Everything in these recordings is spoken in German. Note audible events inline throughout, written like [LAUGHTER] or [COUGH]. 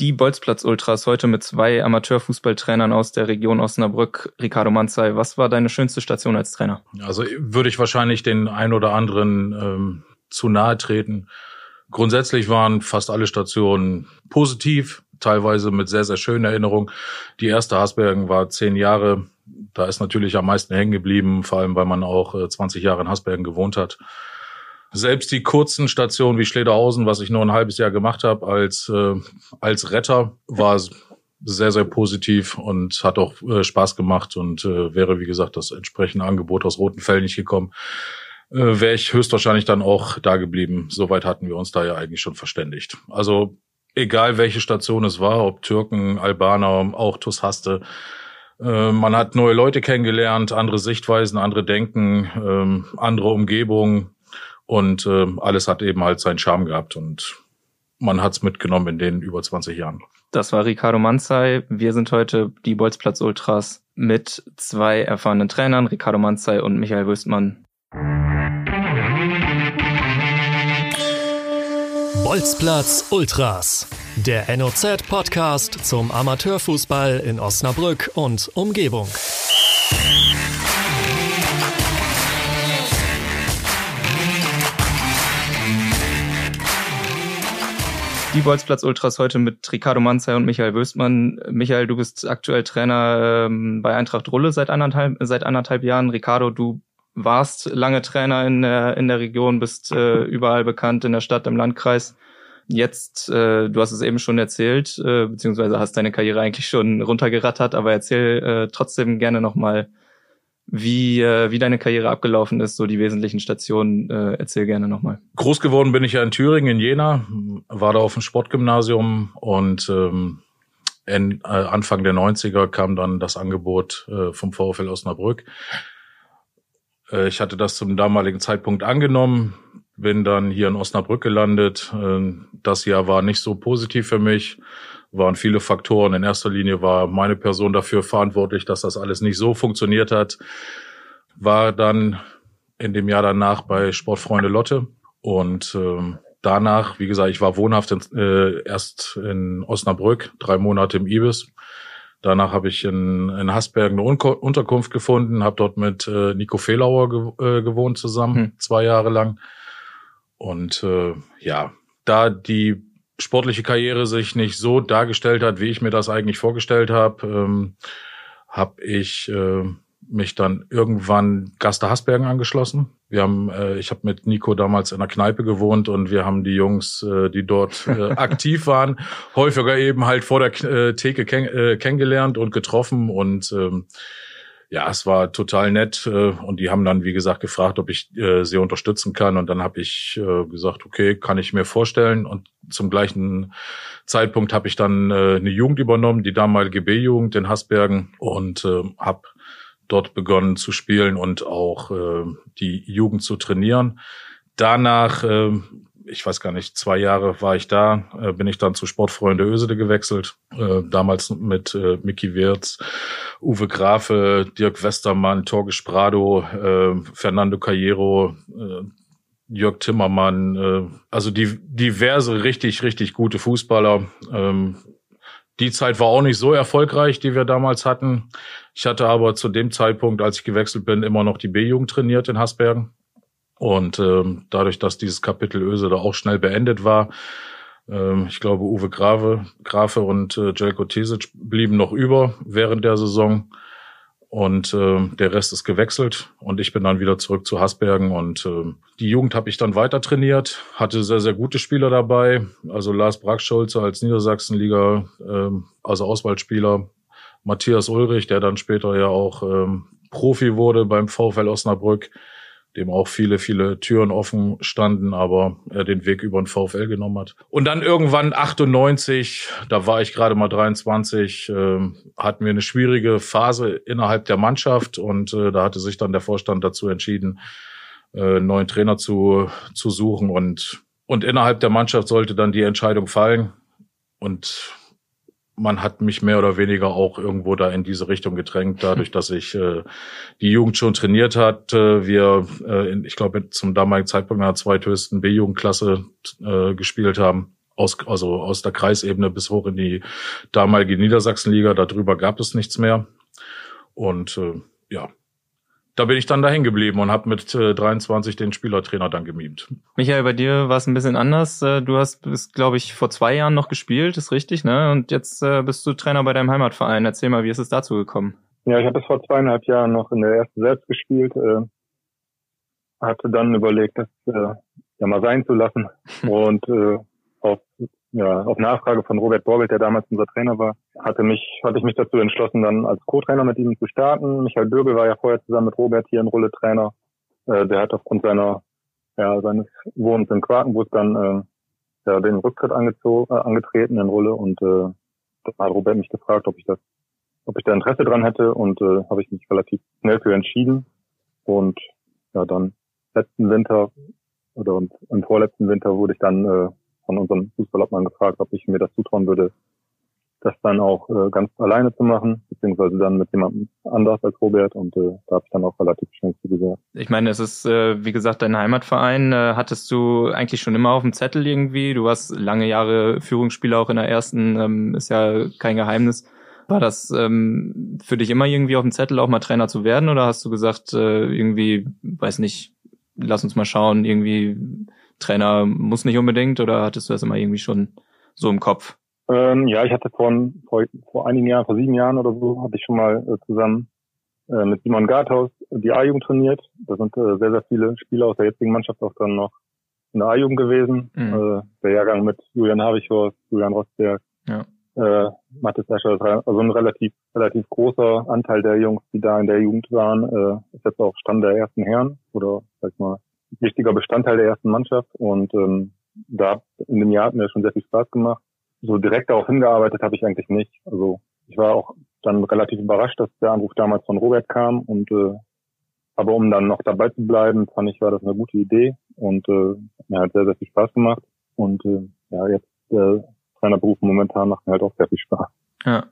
Die Bolzplatz Ultras heute mit zwei Amateurfußballtrainern aus der Region Osnabrück. Ricardo Manzai, was war deine schönste Station als Trainer? Also würde ich wahrscheinlich den ein oder anderen ähm, zu nahe treten. Grundsätzlich waren fast alle Stationen positiv, teilweise mit sehr, sehr schönen Erinnerungen. Die erste Hasbergen war zehn Jahre. Da ist natürlich am meisten hängen geblieben, vor allem weil man auch äh, 20 Jahre in Hasbergen gewohnt hat. Selbst die kurzen Stationen wie Schlederhausen, was ich nur ein halbes Jahr gemacht habe als, äh, als Retter, war sehr, sehr positiv und hat auch äh, Spaß gemacht und äh, wäre, wie gesagt, das entsprechende Angebot aus Rotenfell nicht gekommen, äh, wäre ich höchstwahrscheinlich dann auch da geblieben. Soweit hatten wir uns da ja eigentlich schon verständigt. Also egal welche Station es war, ob Türken, Albaner, auch Tushaste, äh, man hat neue Leute kennengelernt, andere Sichtweisen, andere Denken, ähm, andere Umgebung. Und äh, alles hat eben halt seinen Charme gehabt und man hat's mitgenommen in den über 20 Jahren. Das war Ricardo Manzai. Wir sind heute die Bolzplatz Ultras mit zwei erfahrenen Trainern, Ricardo Manzai und Michael Wüstmann. Bolzplatz Ultras, der NOZ-Podcast zum Amateurfußball in Osnabrück und Umgebung. Die Bolzplatz Ultras heute mit Ricardo Manzai und Michael Wöstmann. Michael, du bist aktuell Trainer ähm, bei Eintracht Rulle seit anderthalb, seit anderthalb Jahren. Ricardo, du warst lange Trainer in der, in der Region, bist äh, überall bekannt, in der Stadt, im Landkreis. Jetzt, äh, du hast es eben schon erzählt, äh, beziehungsweise hast deine Karriere eigentlich schon runtergerattert, aber erzähl äh, trotzdem gerne nochmal, wie, äh, wie deine Karriere abgelaufen ist, so die wesentlichen Stationen. Äh, erzähl gerne nochmal. Groß geworden bin ich ja in Thüringen, in Jena, war da auf dem Sportgymnasium und ähm, in, äh, Anfang der 90er kam dann das Angebot äh, vom VfL Osnabrück. Äh, ich hatte das zum damaligen Zeitpunkt angenommen, bin dann hier in Osnabrück gelandet. Äh, das Jahr war nicht so positiv für mich waren viele Faktoren. In erster Linie war meine Person dafür verantwortlich, dass das alles nicht so funktioniert hat. War dann in dem Jahr danach bei Sportfreunde Lotte und ähm, danach, wie gesagt, ich war wohnhaft in, äh, erst in Osnabrück, drei Monate im Ibis. Danach habe ich in, in Hasbergen eine Unterkunft gefunden, habe dort mit äh, Nico Fehlauer ge äh, gewohnt zusammen, hm. zwei Jahre lang. Und äh, ja, da die sportliche Karriere sich nicht so dargestellt hat, wie ich mir das eigentlich vorgestellt habe, ähm, habe ich äh, mich dann irgendwann Gaster Hasbergen angeschlossen. Wir haben, äh, ich habe mit Nico damals in einer Kneipe gewohnt und wir haben die Jungs, äh, die dort äh, [LAUGHS] aktiv waren, häufiger eben halt vor der äh, Theke kenn äh, kennengelernt und getroffen und ähm, ja, es war total nett äh, und die haben dann, wie gesagt, gefragt, ob ich äh, sie unterstützen kann und dann habe ich äh, gesagt, okay, kann ich mir vorstellen und zum gleichen Zeitpunkt habe ich dann äh, eine Jugend übernommen, die damalige B-Jugend in Hasbergen und äh, habe dort begonnen zu spielen und auch äh, die Jugend zu trainieren. Danach äh, ich weiß gar nicht, zwei Jahre war ich da, äh, bin ich dann zu Sportfreunde Ösede gewechselt, äh, damals mit äh, Mickey Wirz, Uwe Grafe, Dirk Westermann, Torge Prado, äh, Fernando Cayero, äh, Jörg Timmermann, äh, also die diverse richtig, richtig gute Fußballer. Ähm, die Zeit war auch nicht so erfolgreich, die wir damals hatten. Ich hatte aber zu dem Zeitpunkt, als ich gewechselt bin, immer noch die B-Jugend trainiert in Hasbergen. Und ähm, dadurch, dass dieses Kapitel Öse da auch schnell beendet war, ähm, ich glaube, Uwe Grave, Grafe und äh, Jelko Tesic blieben noch über während der Saison. Und äh, der Rest ist gewechselt. Und ich bin dann wieder zurück zu Hasbergen. Und äh, die Jugend habe ich dann weiter trainiert, hatte sehr, sehr gute Spieler dabei, also Lars Brackschulze als Niedersachsenliga, äh, also Auswahlspieler, Matthias Ulrich, der dann später ja auch ähm, Profi wurde beim VfL Osnabrück, dem auch viele, viele Türen offen standen, aber er den Weg über den VfL genommen hat. Und dann irgendwann 98, da war ich gerade mal 23, äh, hatten wir eine schwierige Phase innerhalb der Mannschaft und äh, da hatte sich dann der Vorstand dazu entschieden, äh, einen neuen Trainer zu, zu suchen und, und innerhalb der Mannschaft sollte dann die Entscheidung fallen. Und man hat mich mehr oder weniger auch irgendwo da in diese Richtung gedrängt, dadurch, dass ich äh, die Jugend schon trainiert hat. Äh, wir, äh, in, ich glaube, zum damaligen Zeitpunkt in der zweithöchsten B-Jugendklasse äh, gespielt haben. aus, also aus der Kreisebene bis hoch in die damalige Niedersachsenliga. Darüber gab es nichts mehr. Und äh, ja, da bin ich dann dahin geblieben und habe mit äh, 23 den Spielertrainer dann gemimt. Michael, bei dir war es ein bisschen anders. Äh, du hast bis, glaube ich, vor zwei Jahren noch gespielt, ist richtig, ne? Und jetzt äh, bist du Trainer bei deinem Heimatverein. Erzähl mal, wie ist es dazu gekommen? Ja, ich habe bis vor zweieinhalb Jahren noch in der ersten selbst gespielt. Äh, hatte dann überlegt, das äh, ja mal sein zu lassen. [LAUGHS] Und äh, auf, ja, auf Nachfrage von Robert Borbelt, der damals unser Trainer war, hatte mich, hatte ich mich dazu entschlossen, dann als Co-Trainer mit ihm zu starten. Michael Bürgel war ja vorher zusammen mit Robert hier in Rolle Trainer. Äh, der hat aufgrund seiner, ja, seines Wohnens in Quakenburg dann äh, ja, den Rücktritt angezogen, äh, angetreten in Rolle und äh, da hat Robert mich gefragt, ob ich das, ob ich da Interesse dran hätte und äh, habe ich mich relativ schnell für entschieden. Und ja, dann letzten Winter oder im vorletzten Winter wurde ich dann äh, von unserem Fußballobmann gefragt, ob ich mir das zutrauen würde, das dann auch äh, ganz alleine zu machen, beziehungsweise dann mit jemandem anders als Robert und äh, da habe ich dann auch relativ schnell zugesagt. Ich meine, es ist, äh, wie gesagt, dein Heimatverein. Äh, hattest du eigentlich schon immer auf dem Zettel irgendwie? Du warst lange Jahre Führungsspieler auch in der ersten, ähm, ist ja kein Geheimnis. War das ähm, für dich immer irgendwie auf dem Zettel, auch mal Trainer zu werden? Oder hast du gesagt, äh, irgendwie, weiß nicht, lass uns mal schauen, irgendwie Trainer muss nicht unbedingt oder hattest du das immer irgendwie schon so im Kopf? Ähm, ja, ich hatte vor, vor, vor einigen Jahren, vor sieben Jahren oder so, hatte ich schon mal äh, zusammen äh, mit Simon Garthaus die A-Jugend trainiert. Da sind äh, sehr, sehr viele Spieler aus der jetzigen Mannschaft auch dann noch in der A-Jugend gewesen. Mhm. Äh, der Jahrgang mit Julian Havichhorst, Julian Rosberg, ja äh, Mathis Escher, also ein relativ, relativ großer Anteil der Jungs, die da in der Jugend waren, äh, ist jetzt auch Stand der ersten Herren oder sag ich mal, wichtiger Bestandteil der ersten Mannschaft und ähm, da in dem Jahr hat mir schon sehr viel Spaß gemacht. So direkt darauf hingearbeitet habe ich eigentlich nicht. Also ich war auch dann relativ überrascht, dass der Anruf damals von Robert kam und äh, aber um dann noch dabei zu bleiben, fand ich, war das eine gute Idee und äh, mir hat sehr, sehr viel Spaß gemacht. Und äh, ja, jetzt äh, Trainerberuf momentan macht mir halt auch sehr viel Spaß. Ja.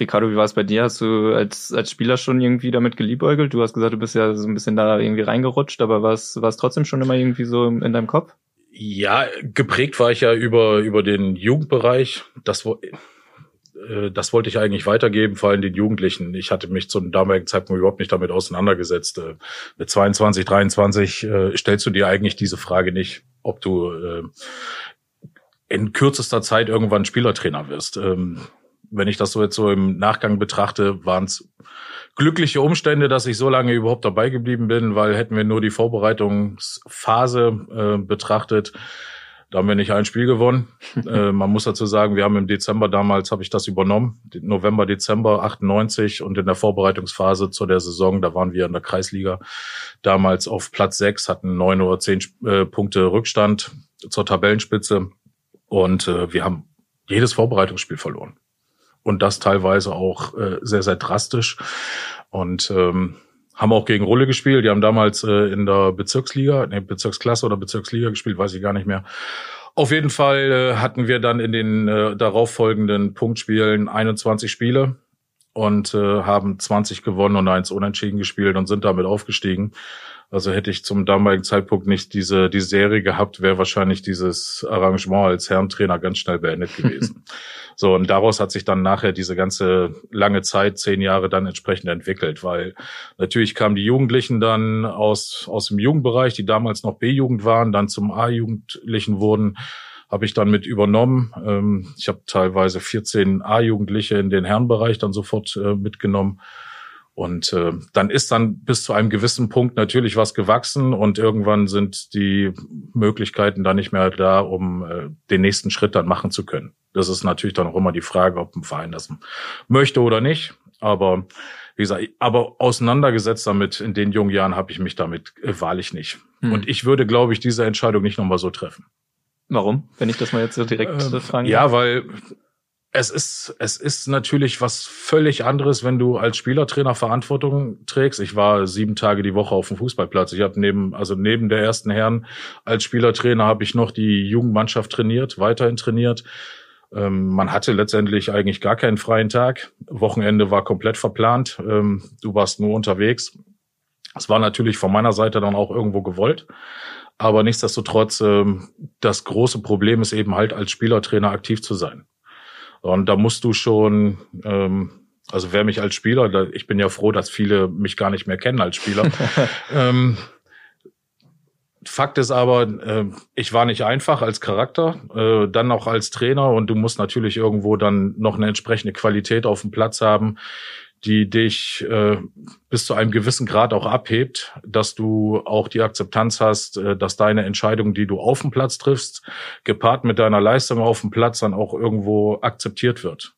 Ricardo, wie war es bei dir? Hast du als, als Spieler schon irgendwie damit geliebäugelt? Du hast gesagt, du bist ja so ein bisschen da irgendwie reingerutscht, aber war es, trotzdem schon immer irgendwie so in deinem Kopf? Ja, geprägt war ich ja über, über den Jugendbereich. Das, äh, das wollte ich eigentlich weitergeben, vor allem den Jugendlichen. Ich hatte mich zum damaligen Zeitpunkt überhaupt nicht damit auseinandergesetzt. Äh, mit 22, 23 äh, stellst du dir eigentlich diese Frage nicht, ob du in kürzester Zeit irgendwann Spielertrainer wirst. Ähm, wenn ich das so jetzt so im Nachgang betrachte, waren es glückliche Umstände, dass ich so lange überhaupt dabei geblieben bin, weil hätten wir nur die Vorbereitungsphase äh, betrachtet, da haben wir nicht ein Spiel gewonnen. [LAUGHS] äh, man muss dazu sagen, wir haben im Dezember damals, habe ich das übernommen, November, Dezember 98 und in der Vorbereitungsphase zu der Saison, da waren wir in der Kreisliga damals auf Platz sechs, hatten neun oder zehn äh, Punkte Rückstand zur Tabellenspitze und äh, wir haben jedes Vorbereitungsspiel verloren. Und das teilweise auch äh, sehr, sehr drastisch. Und ähm, haben auch gegen Rulle gespielt. Die haben damals äh, in der Bezirksliga, nee, Bezirksklasse oder Bezirksliga gespielt, weiß ich gar nicht mehr. Auf jeden Fall äh, hatten wir dann in den äh, darauffolgenden Punktspielen 21 Spiele und äh, haben 20 gewonnen und eins unentschieden gespielt und sind damit aufgestiegen. Also hätte ich zum damaligen Zeitpunkt nicht diese, die Serie gehabt, wäre wahrscheinlich dieses Arrangement als Herrentrainer ganz schnell beendet [LAUGHS] gewesen. so, und daraus hat sich dann nachher diese ganze lange Zeit, zehn Jahre dann entsprechend entwickelt, weil natürlich kamen die Jugendlichen dann aus, aus dem Jugendbereich, die damals noch B-Jugend waren, dann zum A-Jugendlichen wurden, habe ich dann mit übernommen. Ähm, ich habe teilweise 14 A-Jugendliche in den Herrenbereich dann sofort äh, mitgenommen und äh, dann ist dann bis zu einem gewissen Punkt natürlich was gewachsen und irgendwann sind die Möglichkeiten dann nicht mehr da, um äh, den nächsten Schritt dann machen zu können. Das ist natürlich dann auch immer die Frage, ob ein Verein das möchte oder nicht. Aber wie gesagt, aber auseinandergesetzt damit in den jungen Jahren habe ich mich damit äh, wahrlich nicht. Hm. Und ich würde, glaube ich, diese Entscheidung nicht nochmal so treffen. Warum? Wenn ich das mal jetzt so direkt ähm, fragen Ja, weil es ist, es ist natürlich was völlig anderes, wenn du als Spielertrainer Verantwortung trägst. Ich war sieben Tage die Woche auf dem Fußballplatz. Ich habe neben, also neben der ersten Herren als Spielertrainer habe ich noch die Jugendmannschaft trainiert, weiterhin trainiert. Ähm, man hatte letztendlich eigentlich gar keinen freien Tag. Wochenende war komplett verplant. Ähm, du warst nur unterwegs. Es war natürlich von meiner Seite dann auch irgendwo gewollt. Aber nichtsdestotrotz, ähm, das große Problem ist eben halt als Spielertrainer aktiv zu sein. Und da musst du schon, ähm, also wer mich als Spieler, ich bin ja froh, dass viele mich gar nicht mehr kennen als Spieler. [LAUGHS] ähm, Fakt ist aber, äh, ich war nicht einfach als Charakter, äh, dann auch als Trainer und du musst natürlich irgendwo dann noch eine entsprechende Qualität auf dem Platz haben, die dich äh, bis zu einem gewissen Grad auch abhebt, dass du auch die Akzeptanz hast, äh, dass deine Entscheidung, die du auf dem Platz triffst, gepaart mit deiner Leistung auf dem Platz dann auch irgendwo akzeptiert wird.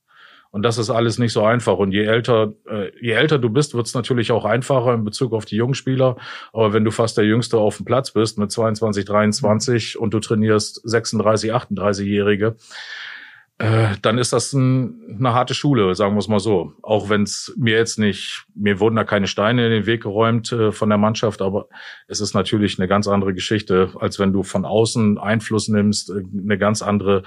Und das ist alles nicht so einfach. Und je älter, äh, je älter du bist, wird es natürlich auch einfacher in Bezug auf die jungen Spieler. Aber wenn du fast der Jüngste auf dem Platz bist mit 22, 23 und du trainierst 36, 38-Jährige, äh, dann ist das ein, eine harte Schule, sagen wir es mal so. Auch wenn es mir jetzt nicht, mir wurden da keine Steine in den Weg geräumt äh, von der Mannschaft, aber es ist natürlich eine ganz andere Geschichte, als wenn du von außen Einfluss nimmst, äh, eine ganz andere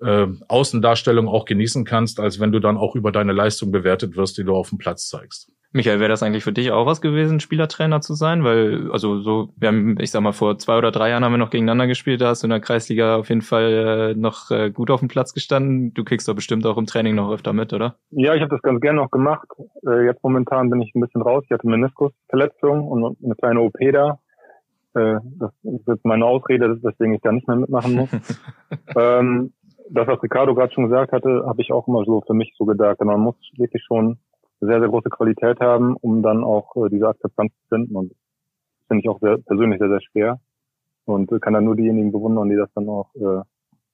äh, Außendarstellung auch genießen kannst, als wenn du dann auch über deine Leistung bewertet wirst, die du auf dem Platz zeigst. Michael, wäre das eigentlich für dich auch was gewesen, Spielertrainer zu sein? Weil, also so, wir haben, ich sag mal, vor zwei oder drei Jahren haben wir noch gegeneinander gespielt, da hast du in der Kreisliga auf jeden Fall äh, noch äh, gut auf dem Platz gestanden. Du kriegst doch bestimmt auch im Training noch öfter mit, oder? Ja, ich habe das ganz gerne noch gemacht. Äh, jetzt momentan bin ich ein bisschen raus. Ich hatte Meniskusverletzung und eine kleine OP da. Äh, das ist jetzt meine Ausrede, weswegen ich da nicht mehr mitmachen muss. [LAUGHS] ähm, das, was Ricardo gerade schon gesagt hatte, habe ich auch immer so für mich so gedacht. Man muss wirklich schon sehr, sehr große Qualität haben, um dann auch äh, diese Akzeptanz zu finden. Und das finde ich auch sehr, persönlich sehr, sehr schwer. Und äh, kann dann nur diejenigen bewundern, die das dann auch äh,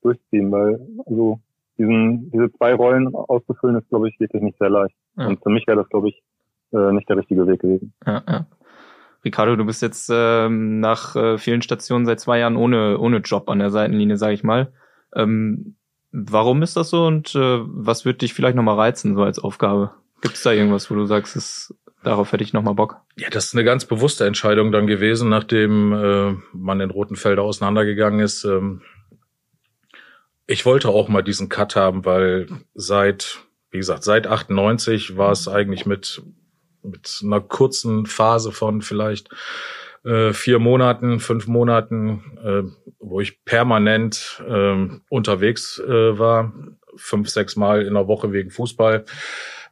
durchziehen, weil also diesen, diese zwei Rollen auszufüllen, ist, glaube ich, wirklich nicht sehr leicht. Ja. Und für mich wäre das, glaube ich, äh, nicht der richtige Weg gewesen. Ja, ja. Ricardo, du bist jetzt ähm, nach äh, vielen Stationen seit zwei Jahren ohne, ohne Job an der Seitenlinie, sage ich mal. Ähm, warum ist das so und äh, was wird dich vielleicht nochmal reizen, so als Aufgabe? Gibt es da irgendwas, wo du sagst, ist, darauf hätte ich nochmal Bock? Ja, das ist eine ganz bewusste Entscheidung dann gewesen, nachdem äh, man in Rotenfelder auseinandergegangen ist. Ähm, ich wollte auch mal diesen Cut haben, weil seit, wie gesagt, seit 98 war es eigentlich mit, mit einer kurzen Phase von vielleicht äh, vier Monaten, fünf Monaten, äh, wo ich permanent äh, unterwegs äh, war, fünf, sechs Mal in der Woche wegen Fußball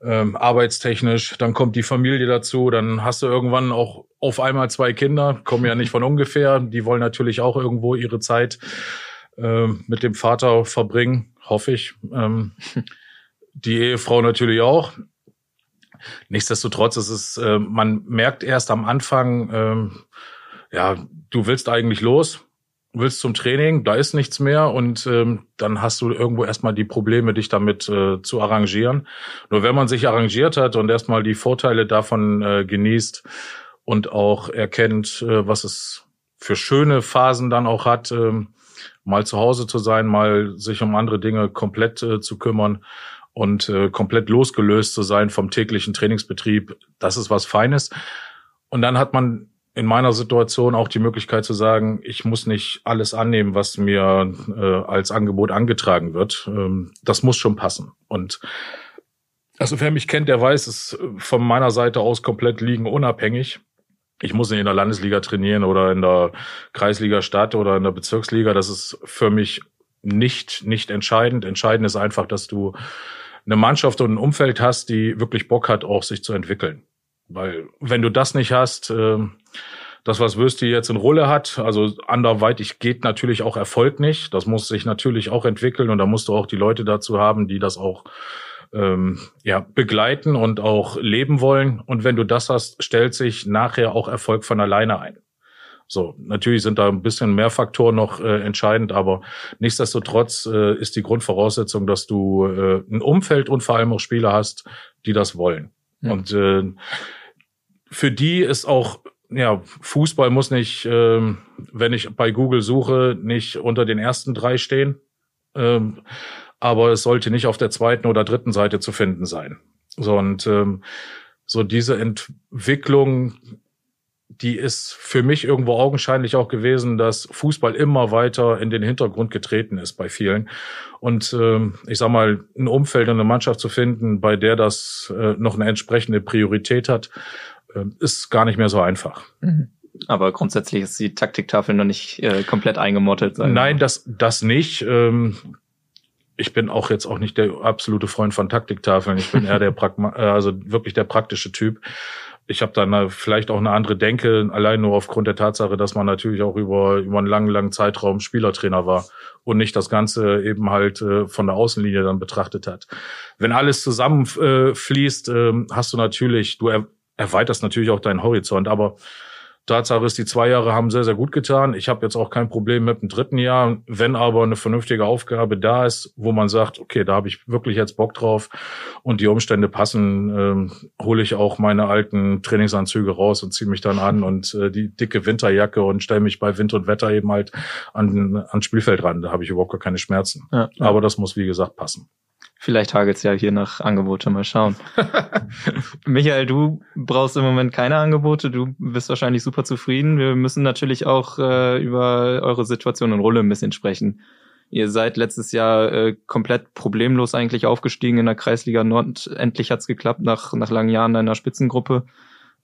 ähm, arbeitstechnisch. Dann kommt die Familie dazu, dann hast du irgendwann auch auf einmal zwei Kinder, kommen ja nicht von ungefähr. Die wollen natürlich auch irgendwo ihre Zeit äh, mit dem Vater verbringen, hoffe ich. Ähm, die Ehefrau natürlich auch. Nichtsdestotrotz ist es, äh, man merkt erst am Anfang, äh, ja, du willst eigentlich los, willst zum Training, da ist nichts mehr und ähm, dann hast du irgendwo erstmal die Probleme, dich damit äh, zu arrangieren. Nur wenn man sich arrangiert hat und erstmal die Vorteile davon äh, genießt und auch erkennt, äh, was es für schöne Phasen dann auch hat, äh, mal zu Hause zu sein, mal sich um andere Dinge komplett äh, zu kümmern und äh, komplett losgelöst zu sein vom täglichen Trainingsbetrieb, das ist was Feines. Und dann hat man in meiner Situation auch die Möglichkeit zu sagen, ich muss nicht alles annehmen, was mir äh, als Angebot angetragen wird. Ähm, das muss schon passen. Und also wer mich kennt, der weiß, es von meiner Seite aus komplett liegen unabhängig. Ich muss nicht in der Landesliga trainieren oder in der Kreisliga Stadt oder in der Bezirksliga. Das ist für mich nicht, nicht entscheidend. Entscheidend ist einfach, dass du eine Mannschaft und ein Umfeld hast, die wirklich Bock hat, auch sich zu entwickeln. Weil wenn du das nicht hast, äh, das, was Würsti jetzt in Rolle hat, also anderweitig geht natürlich auch Erfolg nicht. Das muss sich natürlich auch entwickeln und da musst du auch die Leute dazu haben, die das auch ähm, ja, begleiten und auch leben wollen. Und wenn du das hast, stellt sich nachher auch Erfolg von alleine ein. So, natürlich sind da ein bisschen mehr Faktoren noch äh, entscheidend, aber nichtsdestotrotz äh, ist die Grundvoraussetzung, dass du äh, ein Umfeld und vor allem auch Spieler hast, die das wollen. Ja. Und äh, für die ist auch ja, Fußball muss nicht, ähm, wenn ich bei Google suche, nicht unter den ersten drei stehen. Ähm, aber es sollte nicht auf der zweiten oder dritten Seite zu finden sein. So, und ähm, so diese Entwicklung, die ist für mich irgendwo augenscheinlich auch gewesen, dass Fußball immer weiter in den Hintergrund getreten ist bei vielen. Und ähm, ich sag mal, ein Umfeld und eine Mannschaft zu finden, bei der das äh, noch eine entsprechende Priorität hat, ist gar nicht mehr so einfach. Mhm. Aber grundsätzlich ist die Taktiktafel noch nicht äh, komplett eingemottet. Nein, das, das nicht. Ähm, ich bin auch jetzt auch nicht der absolute Freund von Taktiktafeln. Ich bin [LAUGHS] eher der Pragma äh, also wirklich der praktische Typ. Ich habe dann vielleicht auch eine andere Denke, allein nur aufgrund der Tatsache, dass man natürlich auch über, über einen langen, langen Zeitraum Spielertrainer war und nicht das Ganze eben halt äh, von der Außenlinie dann betrachtet hat. Wenn alles zusammenfließt, äh, äh, hast du natürlich, du erweiterst natürlich auch deinen Horizont, aber Tatsache ist, die zwei Jahre haben sehr, sehr gut getan. Ich habe jetzt auch kein Problem mit dem dritten Jahr. Wenn aber eine vernünftige Aufgabe da ist, wo man sagt, okay, da habe ich wirklich jetzt Bock drauf und die Umstände passen, ähm, hole ich auch meine alten Trainingsanzüge raus und ziehe mich dann an und äh, die dicke Winterjacke und stelle mich bei Wind und Wetter eben halt an, ans Spielfeld ran. Da habe ich überhaupt gar keine Schmerzen. Ja, ja. Aber das muss, wie gesagt, passen. Vielleicht hagelt's ja hier nach Angebote, mal schauen. [LAUGHS] Michael, du brauchst im Moment keine Angebote, du bist wahrscheinlich super zufrieden. Wir müssen natürlich auch äh, über eure Situation in Rolle ein bisschen sprechen. Ihr seid letztes Jahr äh, komplett problemlos eigentlich aufgestiegen in der Kreisliga Nord. Endlich hat's geklappt nach, nach langen Jahren einer Spitzengruppe.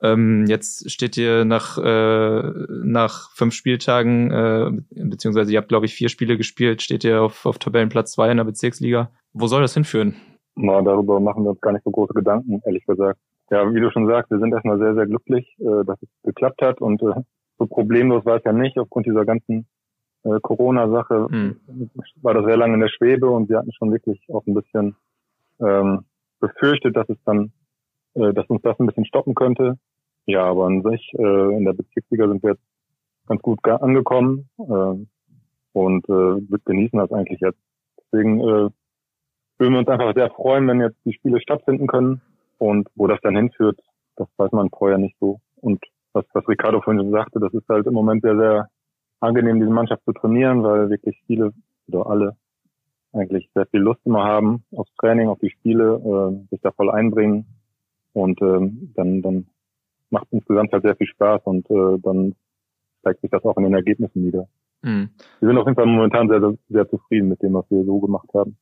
Ähm, jetzt steht ihr nach, äh, nach fünf Spieltagen, äh, beziehungsweise ihr habt, glaube ich, vier Spiele gespielt, steht ihr auf, auf Tabellenplatz zwei in der Bezirksliga. Wo soll das hinführen? Na, darüber machen wir uns gar nicht so große Gedanken, ehrlich gesagt. Ja, wie du schon sagst, wir sind erstmal sehr, sehr glücklich, äh, dass es geklappt hat und äh, so problemlos war es ja nicht aufgrund dieser ganzen äh, Corona-Sache. Hm. War das sehr lange in der Schwebe und wir hatten schon wirklich auch ein bisschen ähm, befürchtet, dass es dann, äh, dass uns das ein bisschen stoppen könnte. Ja, aber an sich äh, in der Bezirksliga sind wir jetzt ganz gut angekommen äh, und äh, wir genießen das eigentlich jetzt. Deswegen äh, würden wir uns einfach sehr freuen, wenn jetzt die Spiele stattfinden können. Und wo das dann hinführt, das weiß man vorher nicht so. Und was, was Ricardo vorhin schon sagte, das ist halt im Moment sehr, sehr angenehm, diese Mannschaft zu trainieren, weil wirklich viele oder alle eigentlich sehr viel Lust immer haben aufs Training, auf die Spiele, äh, sich da voll einbringen. Und ähm, dann, dann macht insgesamt halt sehr viel Spaß und äh, dann zeigt sich das auch in den Ergebnissen wieder. Mhm. Wir sind auf jeden Fall momentan sehr, sehr, sehr zufrieden mit dem, was wir so gemacht haben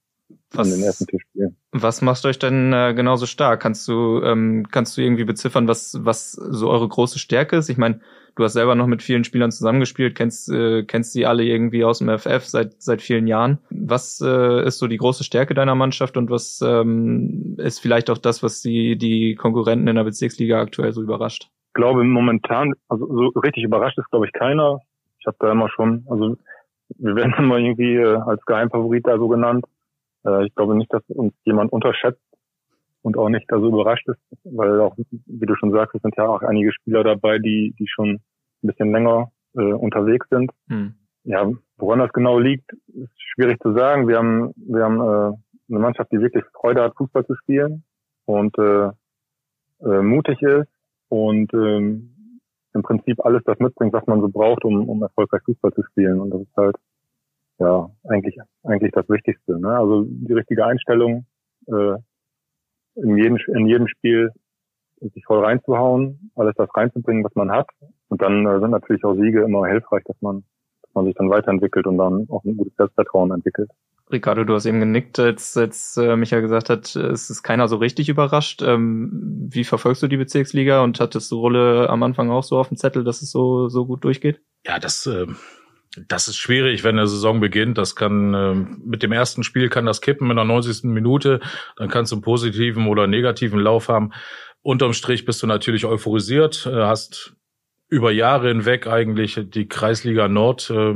was, den ersten vier Spielen. Was macht euch denn äh, genauso stark? Kannst du ähm, kannst du irgendwie beziffern, was was so eure große Stärke ist? Ich meine, du hast selber noch mit vielen Spielern zusammengespielt, kennst äh, kennst sie alle irgendwie aus dem FF seit seit vielen Jahren. Was äh, ist so die große Stärke deiner Mannschaft und was ähm, ist vielleicht auch das, was die die Konkurrenten in der Bezirksliga aktuell so überrascht? Ich glaube momentan, also so richtig überrascht ist glaube ich keiner. Ich habe da immer schon, also wir werden [LAUGHS] immer irgendwie äh, als Geheimfavorit da so genannt. Äh, ich glaube nicht, dass uns jemand unterschätzt und auch nicht da so überrascht ist, weil auch, wie du schon sagst, es sind ja auch einige Spieler dabei, die, die schon ein bisschen länger äh, unterwegs sind. Hm. Ja, woran das genau liegt, ist schwierig zu sagen. Wir haben, wir haben äh, eine Mannschaft, die wirklich Freude hat, Fußball zu spielen und äh, äh, mutig ist und ähm, im Prinzip alles das mitbringt, was man so braucht, um, um erfolgreich Fußball zu spielen. Und das ist halt ja eigentlich eigentlich das Wichtigste. Ne? Also die richtige Einstellung äh, in jedem in jedem Spiel sich voll reinzuhauen, alles das reinzubringen, was man hat. Und dann äh, sind natürlich auch Siege immer hilfreich, dass man dass man sich dann weiterentwickelt und dann auch ein gutes Selbstvertrauen entwickelt. Ricardo, du hast eben genickt, als, als äh, Michael gesagt hat, es ist keiner so richtig überrascht. Ähm, wie verfolgst du die Bezirksliga und hattest du Rolle am Anfang auch so auf dem Zettel, dass es so, so gut durchgeht? Ja, das äh, das ist schwierig, wenn eine Saison beginnt. Das kann äh, mit dem ersten Spiel kann das kippen in der 90. Minute. Dann kannst du einen positiven oder negativen Lauf haben. Unterm Strich bist du natürlich euphorisiert, äh, hast über Jahre hinweg eigentlich die Kreisliga Nord äh,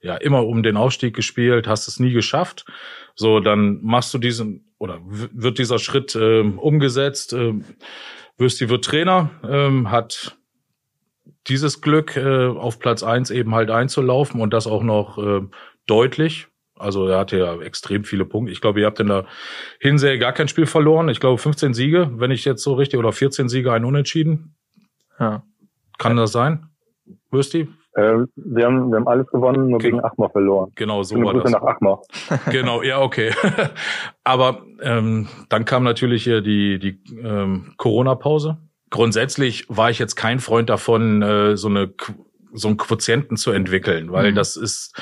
ja immer um den Aufstieg gespielt, hast es nie geschafft. So, dann machst du diesen oder wird dieser Schritt äh, umgesetzt. Äh, Würsti wird Trainer, äh, hat dieses Glück, äh, auf Platz eins eben halt einzulaufen und das auch noch äh, deutlich. Also er hatte ja extrem viele Punkte. Ich glaube, ihr habt in der Hinserie gar kein Spiel verloren. Ich glaube 15 Siege, wenn ich jetzt so richtig, oder 14 Siege, ein Unentschieden. Ja. Kann das sein? Würsti? Äh, wir, haben, wir haben alles gewonnen, nur genau. gegen Achmar verloren. Genau, so war das. nach Achmar. [LAUGHS] genau, ja, okay. [LAUGHS] Aber ähm, dann kam natürlich hier die, die ähm, Corona-Pause grundsätzlich war ich jetzt kein Freund davon, äh, so eine so einen Quotienten zu entwickeln, weil mhm. das ist,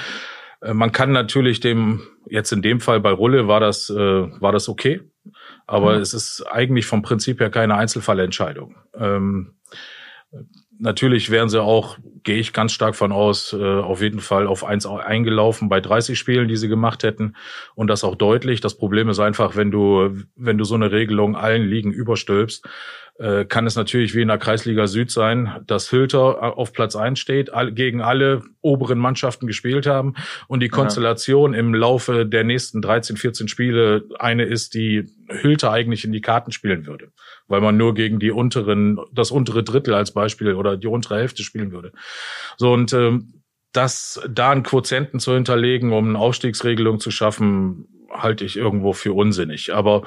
äh, man kann natürlich dem, jetzt in dem Fall bei Rulle war das, äh, war das okay, aber mhm. es ist eigentlich vom Prinzip her keine Einzelfallentscheidung. Ähm, natürlich wären sie auch, gehe ich ganz stark von aus, äh, auf jeden Fall auf eins eingelaufen bei 30 Spielen, die sie gemacht hätten. Und das auch deutlich. Das Problem ist einfach, wenn du, wenn du so eine Regelung allen Ligen überstülpst, äh, kann es natürlich wie in der Kreisliga Süd sein, dass Filter auf Platz eins steht, gegen alle oberen Mannschaften gespielt haben und die Konstellation ja. im Laufe der nächsten 13, 14 Spiele eine ist, die Hülter eigentlich in die Karten spielen würde, weil man nur gegen die unteren, das untere Drittel als Beispiel oder die untere Hälfte spielen würde. So und ähm, das da einen Quotienten zu hinterlegen, um eine Aufstiegsregelung zu schaffen, halte ich irgendwo für unsinnig. Aber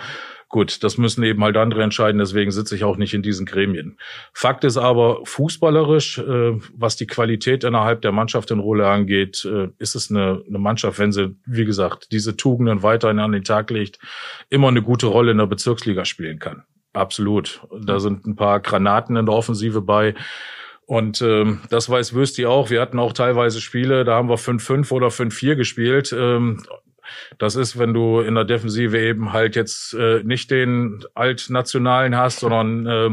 Gut, das müssen eben halt andere entscheiden, deswegen sitze ich auch nicht in diesen Gremien. Fakt ist aber, fußballerisch, äh, was die Qualität innerhalb der Mannschaft in Rolle angeht, äh, ist es eine, eine Mannschaft, wenn sie, wie gesagt, diese Tugenden weiterhin an den Tag legt, immer eine gute Rolle in der Bezirksliga spielen kann. Absolut. Da sind ein paar Granaten in der Offensive bei. Und ähm, das weiß Würsti auch. Wir hatten auch teilweise Spiele, da haben wir 5-5 oder 5-4 gespielt. Ähm, das ist, wenn du in der Defensive eben halt jetzt äh, nicht den Altnationalen hast, sondern äh,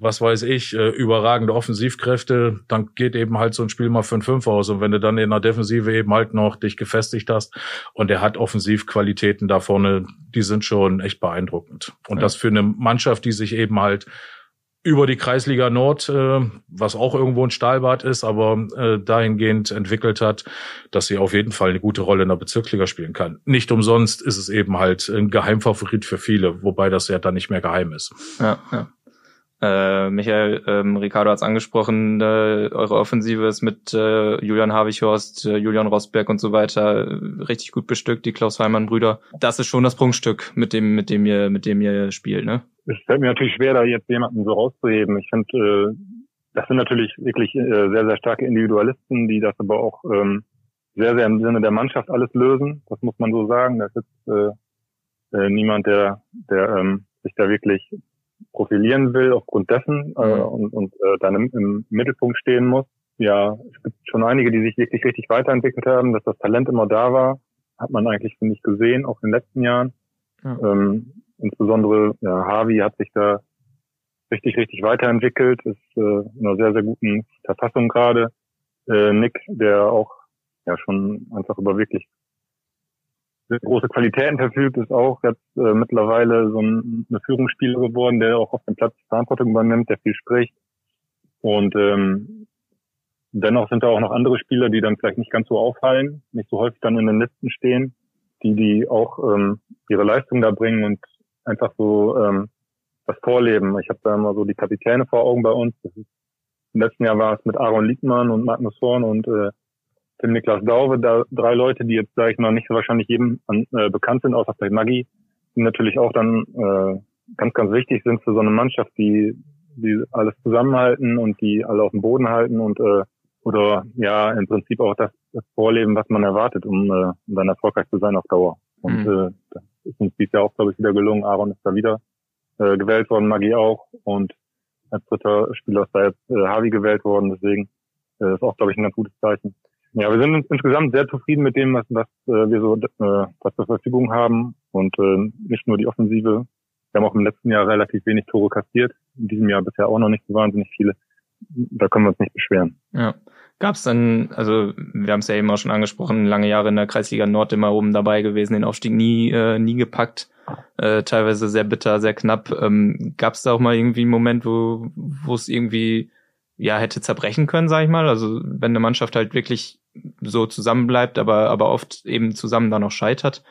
was weiß ich, äh, überragende Offensivkräfte, dann geht eben halt so ein Spiel mal 5-5 aus. Und wenn du dann in der Defensive eben halt noch dich gefestigt hast und er hat Offensivqualitäten da vorne, die sind schon echt beeindruckend. Und ja. das für eine Mannschaft, die sich eben halt über die Kreisliga Nord, äh, was auch irgendwo ein Stahlbad ist, aber äh, dahingehend entwickelt hat, dass sie auf jeden Fall eine gute Rolle in der Bezirksliga spielen kann. Nicht umsonst ist es eben halt ein Geheimfavorit für viele, wobei das ja dann nicht mehr geheim ist. Ja, ja. Äh, Michael, ähm, Ricardo hat es angesprochen, äh, eure Offensive ist mit äh, Julian Havichhorst, äh, Julian Rosberg und so weiter äh, richtig gut bestückt, die Klaus Heimann Brüder. Das ist schon das Prunkstück, mit dem, mit dem ihr, mit dem ihr spielt, ne? Es fällt mir natürlich schwer, da jetzt jemanden so rauszuheben. Ich finde, äh, das sind natürlich wirklich äh, sehr, sehr starke Individualisten, die das aber auch ähm, sehr, sehr im Sinne der Mannschaft alles lösen. Das muss man so sagen. Das ist äh, äh, niemand, der, der ähm, sich da wirklich profilieren will aufgrund dessen äh, mhm. und, und äh, dann im, im Mittelpunkt stehen muss. Ja, es gibt schon einige, die sich wirklich richtig weiterentwickelt haben, dass das Talent immer da war, hat man eigentlich, finde ich, gesehen, auch in den letzten Jahren. Ja. Ähm, insbesondere ja, Harvey hat sich da richtig, richtig weiterentwickelt, ist äh, in einer sehr, sehr guten Verfassung gerade. Äh, Nick, der auch ja schon einfach über wirklich große Qualitäten verfügt, ist auch jetzt äh, mittlerweile so ein, eine Führungsspieler geworden, der auch auf dem Platz Verantwortung übernimmt, der viel spricht. Und ähm, dennoch sind da auch noch andere Spieler, die dann vielleicht nicht ganz so auffallen, nicht so häufig dann in den Listen stehen, die die auch ähm, ihre Leistung da bringen und einfach so ähm, was vorleben. Ich habe da immer so die Kapitäne vor Augen bei uns. Das ist, Im letzten Jahr war es mit Aaron Liedmann und Magnus Horn und äh, Tim Niklas Dauve, da drei Leute, die jetzt, sage ich mal, nicht so wahrscheinlich jedem äh, bekannt sind, außer vielleicht Maggi, die natürlich auch dann äh, ganz, ganz wichtig sind für so eine Mannschaft, die, die alles zusammenhalten und die alle auf dem Boden halten und äh, oder ja im Prinzip auch das, das Vorleben, was man erwartet, um, äh, um dann erfolgreich zu sein auf Dauer. Und mhm. äh, das ist uns dieses Jahr auch, glaube ich, wieder gelungen. Aaron ist da wieder äh, gewählt worden, Maggi auch und als dritter Spieler ist da jetzt äh, Harvey gewählt worden, deswegen äh, ist auch, glaube ich, ein ganz gutes Zeichen. Ja, wir sind insgesamt sehr zufrieden mit dem, was, was äh, wir so äh, was zur Verfügung haben und äh, nicht nur die Offensive. Wir haben auch im letzten Jahr relativ wenig Tore kassiert, in diesem Jahr bisher auch noch nicht so wahnsinnig viele. Da können wir uns nicht beschweren. Ja. Gab es dann, also wir haben es ja eben auch schon angesprochen, lange Jahre in der Kreisliga Nord immer oben dabei gewesen, den Aufstieg nie, äh, nie gepackt, äh, teilweise sehr bitter, sehr knapp. Ähm, Gab es da auch mal irgendwie einen Moment, wo wo es irgendwie ja hätte zerbrechen können, sag ich mal? Also wenn eine Mannschaft halt wirklich so zusammenbleibt, aber, aber oft eben zusammen dann noch scheitert.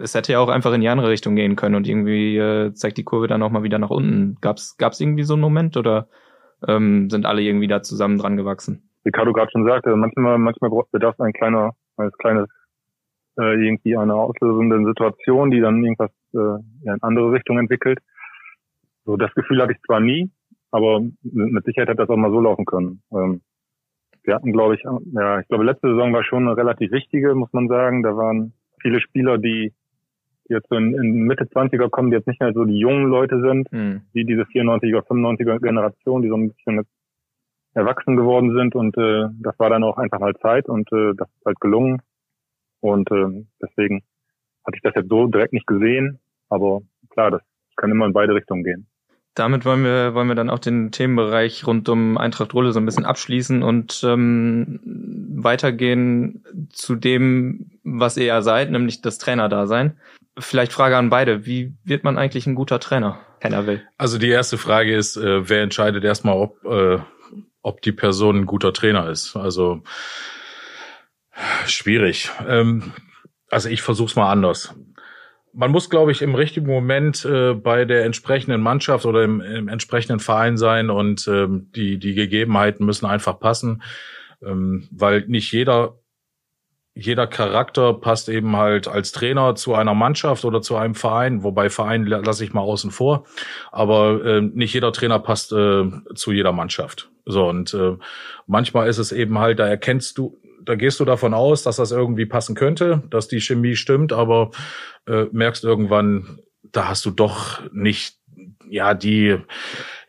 Es hätte ja auch einfach in die andere Richtung gehen können und irgendwie äh, zeigt die Kurve dann auch mal wieder nach unten. Gab's gab's irgendwie so einen Moment oder ähm, sind alle irgendwie da zusammen dran gewachsen? Ricardo gerade schon sagte, manchmal, manchmal bedarf es ein kleiner, ein kleines, äh, irgendwie eine auslösende Situation, die dann irgendwas äh, in andere Richtung entwickelt. So das Gefühl hatte ich zwar nie, aber mit Sicherheit hätte das auch mal so laufen können. Ähm, wir hatten, glaube ich, ja, ich glaube, letzte Saison war schon eine relativ wichtige, muss man sagen. Da waren viele Spieler, die, die jetzt so in, in Mitte 20er kommen, die jetzt nicht mehr so die jungen Leute sind, mhm. wie diese 94er, 95er Generation, die so ein bisschen erwachsen geworden sind und äh, das war dann auch einfach mal Zeit und äh, das ist halt gelungen und äh, deswegen hatte ich das jetzt so direkt nicht gesehen, aber klar, das kann immer in beide Richtungen gehen. Damit wollen wir, wollen wir dann auch den Themenbereich rund um Eintracht Rulle so ein bisschen abschließen und ähm, weitergehen zu dem, was ihr ja seid, nämlich das Trainerdasein. Vielleicht Frage an beide. Wie wird man eigentlich ein guter Trainer? Keiner will. Also die erste Frage ist, äh, wer entscheidet erstmal, ob, äh, ob die Person ein guter Trainer ist? Also schwierig. Ähm, also ich versuche es mal anders man muss, glaube ich, im richtigen Moment äh, bei der entsprechenden Mannschaft oder im, im entsprechenden Verein sein und ähm, die, die Gegebenheiten müssen einfach passen, ähm, weil nicht jeder jeder Charakter passt eben halt als Trainer zu einer Mannschaft oder zu einem Verein, wobei Verein lasse ich mal außen vor, aber äh, nicht jeder Trainer passt äh, zu jeder Mannschaft. So und äh, manchmal ist es eben halt, da erkennst du, da gehst du davon aus, dass das irgendwie passen könnte, dass die Chemie stimmt, aber äh, merkst irgendwann, da hast du doch nicht ja die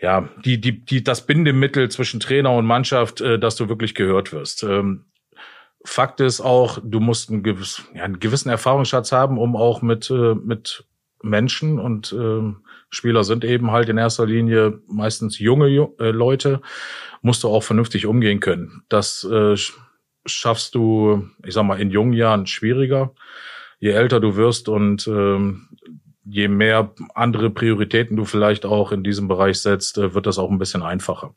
ja die die die das Bindemittel zwischen Trainer und Mannschaft, äh, dass du wirklich gehört wirst. Ähm, Fakt ist auch, du musst einen, gewiss, ja, einen gewissen Erfahrungsschatz haben, um auch mit äh, mit Menschen und äh, Spieler sind eben halt in erster Linie meistens junge äh, Leute, musst du auch vernünftig umgehen können. Das äh, schaffst du, ich sag mal, in jungen Jahren schwieriger. Je älter du wirst und ähm, je mehr andere Prioritäten du vielleicht auch in diesem Bereich setzt, äh, wird das auch ein bisschen einfacher.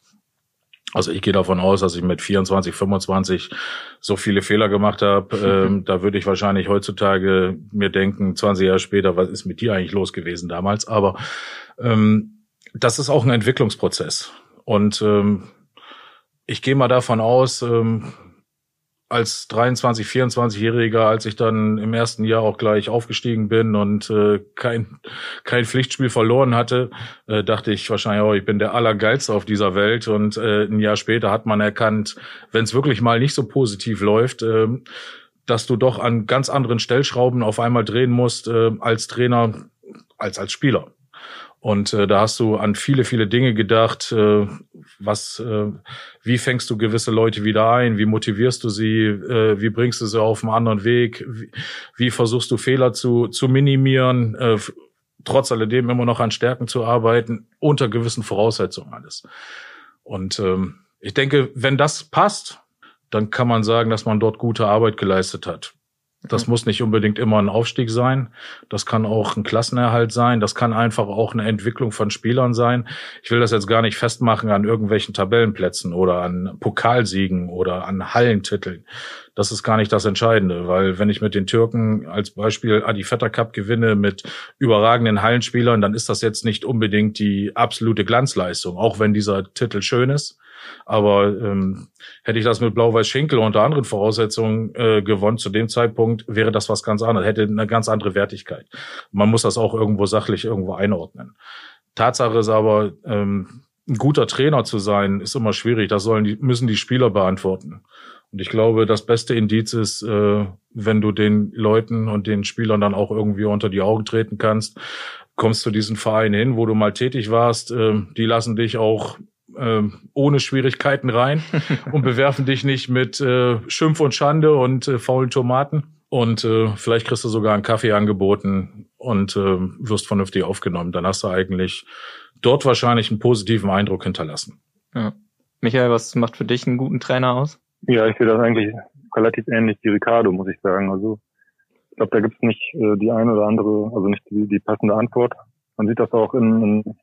Also ich gehe davon aus, dass ich mit 24, 25 so viele Fehler gemacht habe. [LAUGHS] Ähm, da würde ich wahrscheinlich heutzutage mir denken, 20 Jahre später, was ist mit dir eigentlich los gewesen damals? Aber ähm, das ist auch ein Entwicklungsprozess. Und ähm, ich gehe mal davon aus, ähm, als 23, 24-Jähriger, als ich dann im ersten Jahr auch gleich aufgestiegen bin und äh, kein, kein Pflichtspiel verloren hatte, äh, dachte ich wahrscheinlich, oh, ich bin der Allergeilste auf dieser Welt. Und äh, ein Jahr später hat man erkannt, wenn es wirklich mal nicht so positiv läuft, äh, dass du doch an ganz anderen Stellschrauben auf einmal drehen musst äh, als Trainer, als als Spieler. Und äh, da hast du an viele, viele Dinge gedacht. Äh, was, äh, wie fängst du gewisse Leute wieder ein? Wie motivierst du sie? Äh, wie bringst du sie auf einen anderen Weg? Wie, wie versuchst du Fehler zu, zu minimieren? Äh, trotz alledem immer noch an Stärken zu arbeiten, unter gewissen Voraussetzungen alles. Und ähm, ich denke, wenn das passt, dann kann man sagen, dass man dort gute Arbeit geleistet hat. Das muss nicht unbedingt immer ein Aufstieg sein. Das kann auch ein Klassenerhalt sein. Das kann einfach auch eine Entwicklung von Spielern sein. Ich will das jetzt gar nicht festmachen an irgendwelchen Tabellenplätzen oder an Pokalsiegen oder an Hallentiteln. Das ist gar nicht das Entscheidende, weil wenn ich mit den Türken als Beispiel Adi Vetter Cup gewinne mit überragenden Hallenspielern, dann ist das jetzt nicht unbedingt die absolute Glanzleistung, auch wenn dieser Titel schön ist. Aber ähm, hätte ich das mit Blau-Weiß Schinkel unter anderen Voraussetzungen äh, gewonnen, zu dem Zeitpunkt wäre das was ganz anderes, hätte eine ganz andere Wertigkeit. Man muss das auch irgendwo sachlich irgendwo einordnen. Tatsache ist aber, ähm, ein guter Trainer zu sein, ist immer schwierig. Das sollen die, müssen die Spieler beantworten. Und ich glaube, das beste Indiz ist, äh, wenn du den Leuten und den Spielern dann auch irgendwie unter die Augen treten kannst, kommst du diesen Verein hin, wo du mal tätig warst. Äh, die lassen dich auch äh, ohne Schwierigkeiten rein [LAUGHS] und bewerfen dich nicht mit äh, Schimpf und Schande und äh, faulen Tomaten. Und äh, vielleicht kriegst du sogar einen Kaffee angeboten und äh, wirst vernünftig aufgenommen. Dann hast du eigentlich dort wahrscheinlich einen positiven Eindruck hinterlassen. Ja. Michael, was macht für dich einen guten Trainer aus? Ja, ich sehe das eigentlich relativ ähnlich wie Ricardo, muss ich sagen. Also ich glaube, da gibt es nicht äh, die eine oder andere, also nicht die, die passende Antwort. Man sieht das auch in, in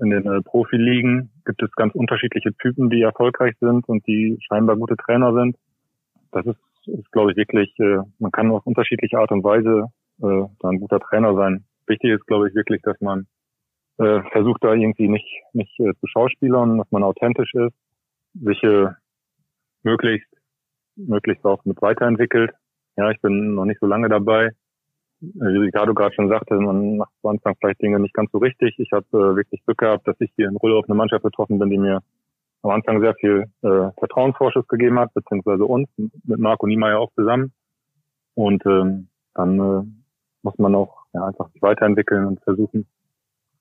in den äh, Profiligen gibt es ganz unterschiedliche Typen, die erfolgreich sind und die scheinbar gute Trainer sind. Das ist, ist glaube ich, wirklich, äh, man kann auf unterschiedliche Art und Weise äh, da ein guter Trainer sein. Wichtig ist, glaube ich, wirklich, dass man äh, versucht da irgendwie nicht, nicht äh, zu schauspielern, dass man authentisch ist, sich äh, möglichst, möglichst auch mit weiterentwickelt. Ja, ich bin noch nicht so lange dabei wie Ricardo gerade schon sagte, man macht am Anfang vielleicht Dinge nicht ganz so richtig. Ich habe äh, wirklich Glück gehabt, dass ich hier in Rulle auf eine Mannschaft getroffen bin, die mir am Anfang sehr viel äh, Vertrauensvorschuss gegeben hat, beziehungsweise uns, mit Marco Niemeyer auch zusammen. Und ähm, dann äh, muss man auch ja, einfach sich weiterentwickeln und versuchen,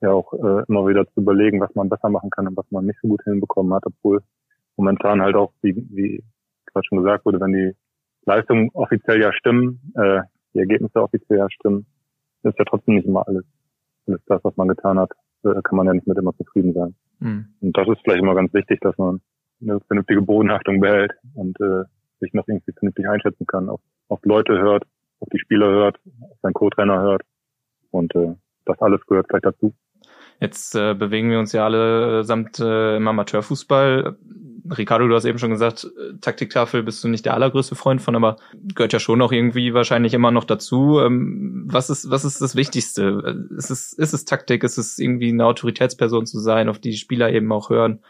ja auch äh, immer wieder zu überlegen, was man besser machen kann und was man nicht so gut hinbekommen hat, obwohl momentan halt auch, wie, wie gerade schon gesagt wurde, wenn die Leistungen offiziell ja stimmen, äh, die Ergebnisse offiziell ja stimmen, ist ja trotzdem nicht immer alles, alles das, was man getan hat, kann man ja nicht mit immer zufrieden sein. Mhm. Und das ist vielleicht immer ganz wichtig, dass man eine vernünftige Bodenhaftung behält und äh, sich noch irgendwie vernünftig einschätzen kann, auf, auf Leute hört, auf die Spieler hört, auf seinen Co-Trainer hört. Und äh, das alles gehört vielleicht dazu. Jetzt äh, bewegen wir uns ja alle samt äh, im Amateurfußball. Ricardo, du hast eben schon gesagt, äh, Taktiktafel bist du nicht der allergrößte Freund von, aber gehört ja schon noch irgendwie wahrscheinlich immer noch dazu. Ähm, was ist, was ist das Wichtigste? Ist es, ist es Taktik? Ist es irgendwie eine Autoritätsperson zu sein, auf die, die Spieler eben auch hören?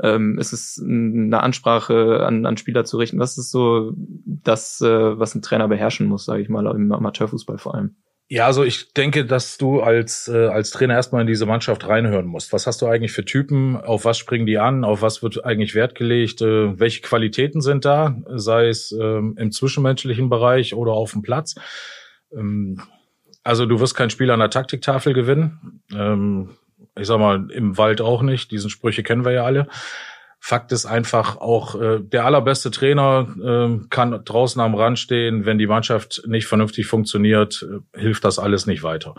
Ähm, ist es eine Ansprache an, an Spieler zu richten? Was ist so das, äh, was ein Trainer beherrschen muss, sage ich mal, im Amateurfußball vor allem? Ja, also ich denke, dass du als, äh, als Trainer erstmal in diese Mannschaft reinhören musst. Was hast du eigentlich für Typen? Auf was springen die an? Auf was wird eigentlich Wert gelegt? Äh, welche Qualitäten sind da? Sei es ähm, im zwischenmenschlichen Bereich oder auf dem Platz. Ähm, also du wirst kein Spiel an der Taktiktafel gewinnen. Ähm, ich sag mal, im Wald auch nicht. Diesen Sprüche kennen wir ja alle. Fakt ist einfach auch, äh, der allerbeste Trainer äh, kann draußen am Rand stehen. Wenn die Mannschaft nicht vernünftig funktioniert, äh, hilft das alles nicht weiter.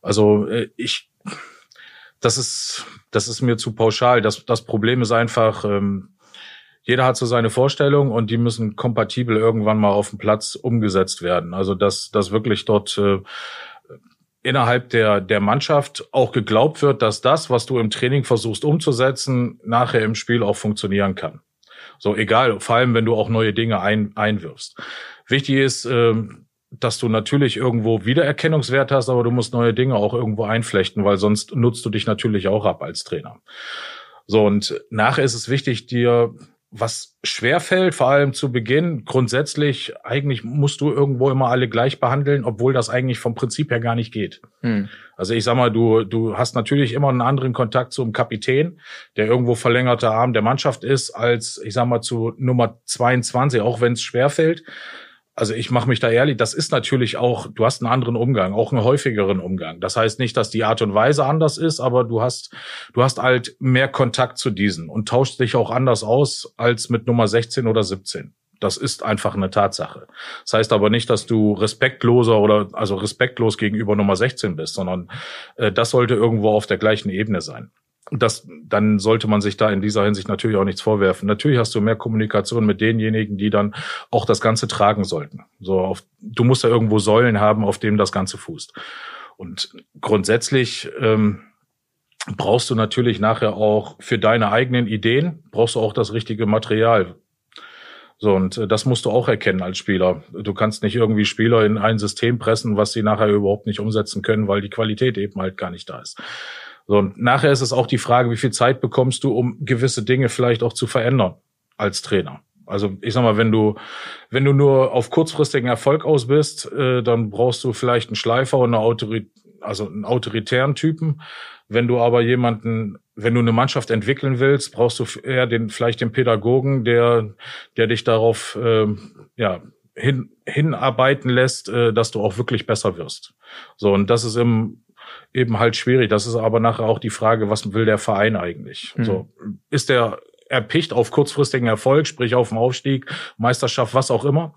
Also äh, ich, das ist, das ist mir zu pauschal. Das, das Problem ist einfach, ähm, jeder hat so seine Vorstellung und die müssen kompatibel irgendwann mal auf dem Platz umgesetzt werden. Also dass, dass wirklich dort äh, innerhalb der, der Mannschaft auch geglaubt wird, dass das, was du im Training versuchst umzusetzen, nachher im Spiel auch funktionieren kann. So egal, vor allem wenn du auch neue Dinge ein, einwirfst. Wichtig ist, ähm, dass du natürlich irgendwo Wiedererkennungswert hast, aber du musst neue Dinge auch irgendwo einflechten, weil sonst nutzt du dich natürlich auch ab als Trainer. So, und nachher ist es wichtig, dir was schwer fällt, vor allem zu Beginn, grundsätzlich, eigentlich musst du irgendwo immer alle gleich behandeln, obwohl das eigentlich vom Prinzip her gar nicht geht. Hm. Also ich sag mal, du, du hast natürlich immer einen anderen Kontakt zum Kapitän, der irgendwo verlängerter Arm der Mannschaft ist, als, ich sag mal, zu Nummer 22, auch wenn es schwer fällt also ich mache mich da ehrlich, das ist natürlich auch, du hast einen anderen Umgang, auch einen häufigeren Umgang. Das heißt nicht, dass die Art und Weise anders ist, aber du hast, du hast halt mehr Kontakt zu diesen und tauscht dich auch anders aus als mit Nummer 16 oder 17. Das ist einfach eine Tatsache. Das heißt aber nicht, dass du respektloser oder also respektlos gegenüber Nummer 16 bist, sondern äh, das sollte irgendwo auf der gleichen Ebene sein das, dann sollte man sich da in dieser Hinsicht natürlich auch nichts vorwerfen. Natürlich hast du mehr Kommunikation mit denjenigen, die dann auch das Ganze tragen sollten. So auf, du musst ja irgendwo Säulen haben, auf dem das Ganze fußt. Und grundsätzlich ähm, brauchst du natürlich nachher auch für deine eigenen Ideen brauchst du auch das richtige Material. So, und äh, das musst du auch erkennen als Spieler. Du kannst nicht irgendwie Spieler in ein System pressen, was sie nachher überhaupt nicht umsetzen können, weil die Qualität eben halt gar nicht da ist. So, und nachher ist es auch die Frage, wie viel Zeit bekommst du, um gewisse Dinge vielleicht auch zu verändern als Trainer. Also ich sag mal, wenn du wenn du nur auf kurzfristigen Erfolg aus bist, äh, dann brauchst du vielleicht einen Schleifer und eine Autorität, also einen autoritären Typen. Wenn du aber jemanden, wenn du eine Mannschaft entwickeln willst, brauchst du eher den vielleicht den Pädagogen, der der dich darauf äh, ja hin, hinarbeiten lässt, äh, dass du auch wirklich besser wirst. So und das ist im eben halt schwierig. Das ist aber nachher auch die Frage, was will der Verein eigentlich? Mhm. So, ist der erpicht auf kurzfristigen Erfolg, sprich auf dem Aufstieg, Meisterschaft, was auch immer?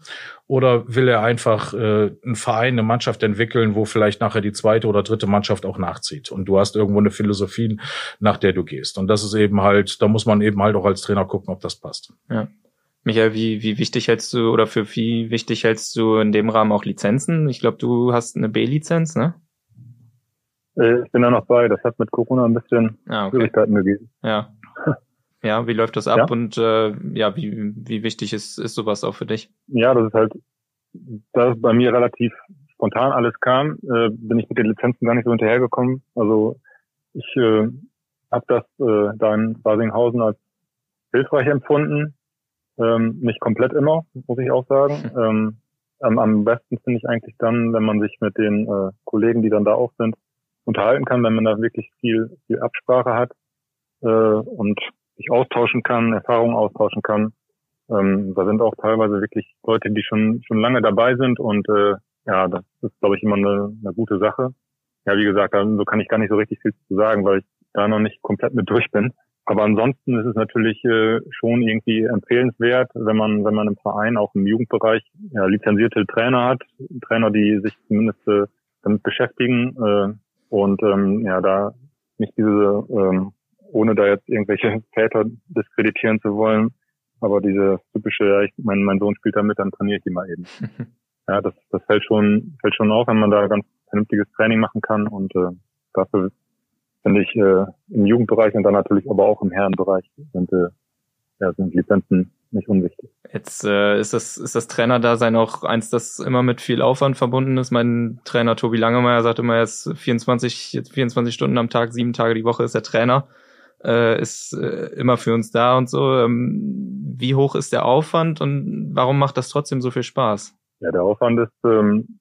Oder will er einfach äh, einen Verein, eine Mannschaft entwickeln, wo vielleicht nachher die zweite oder dritte Mannschaft auch nachzieht? Und du hast irgendwo eine Philosophie, nach der du gehst. Und das ist eben halt, da muss man eben halt auch als Trainer gucken, ob das passt. Ja. Michael, wie, wie wichtig hältst du oder für wie wichtig hältst du in dem Rahmen auch Lizenzen? Ich glaube, du hast eine B-Lizenz, ne? Äh, ich bin da noch bei. Das hat mit Corona ein bisschen ah, okay. Schwierigkeiten gegeben. Ja. [LAUGHS] Ja, wie läuft das ab ja? und äh, ja, wie, wie wichtig ist, ist sowas auch für dich? Ja, das ist halt, da es bei mir relativ spontan alles kam, äh, bin ich mit den Lizenzen gar nicht so hinterhergekommen. Also ich äh, habe das äh, da in Basinghausen als hilfreich empfunden. Ähm, nicht komplett immer, muss ich auch sagen. Hm. [LAUGHS] Ähm, am, am besten finde ich eigentlich dann, wenn man sich mit den äh, Kollegen, die dann da auch sind, unterhalten kann, wenn man da wirklich viel, viel Absprache hat äh, und sich austauschen kann, Erfahrungen austauschen kann. Ähm, da sind auch teilweise wirklich Leute, die schon schon lange dabei sind und äh, ja, das ist, glaube ich, immer eine, eine gute Sache. Ja, wie gesagt, da, so kann ich gar nicht so richtig viel zu sagen, weil ich da noch nicht komplett mit durch bin. Aber ansonsten ist es natürlich äh, schon irgendwie empfehlenswert, wenn man, wenn man im Verein, auch im Jugendbereich, ja, lizenzierte Trainer hat, Trainer, die sich zumindest äh, damit beschäftigen, äh, und ähm, ja, da nicht diese, ähm, ohne da jetzt irgendwelche [LAUGHS] Väter diskreditieren zu wollen, aber diese typische, ja, ich, mein, mein Sohn spielt da mit, dann trainiere ich die mal eben. [LAUGHS] ja, das, das fällt schon, fällt schon auf, wenn man da ganz vernünftiges Training machen kann und äh, dafür finde ich äh, im Jugendbereich und dann natürlich aber auch im Herrenbereich sind, äh, ja, sind Lizenzen nicht unwichtig. Jetzt äh, ist das ist das Trainerdasein auch eins, das immer mit viel Aufwand verbunden ist. Mein Trainer Tobi Langemeyer sagt immer, er ist 24 24 Stunden am Tag, sieben Tage die Woche ist der Trainer, äh, ist äh, immer für uns da und so. Ähm, wie hoch ist der Aufwand und warum macht das trotzdem so viel Spaß? Ja, der Aufwand ist, ähm,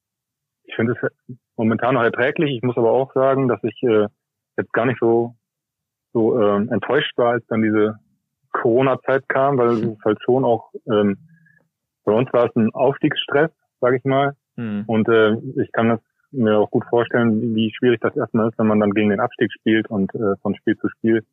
ich finde es momentan noch erträglich. Ich muss aber auch sagen, dass ich äh, jetzt gar nicht so so ähm, enttäuscht war, als dann diese Corona-Zeit kam, weil es ist halt schon auch, ähm, bei uns war es ein Aufstiegsstress, sage ich mal. Mhm. Und äh, ich kann das mir auch gut vorstellen, wie schwierig das erstmal ist, wenn man dann gegen den Abstieg spielt und äh, von Spiel zu Spiel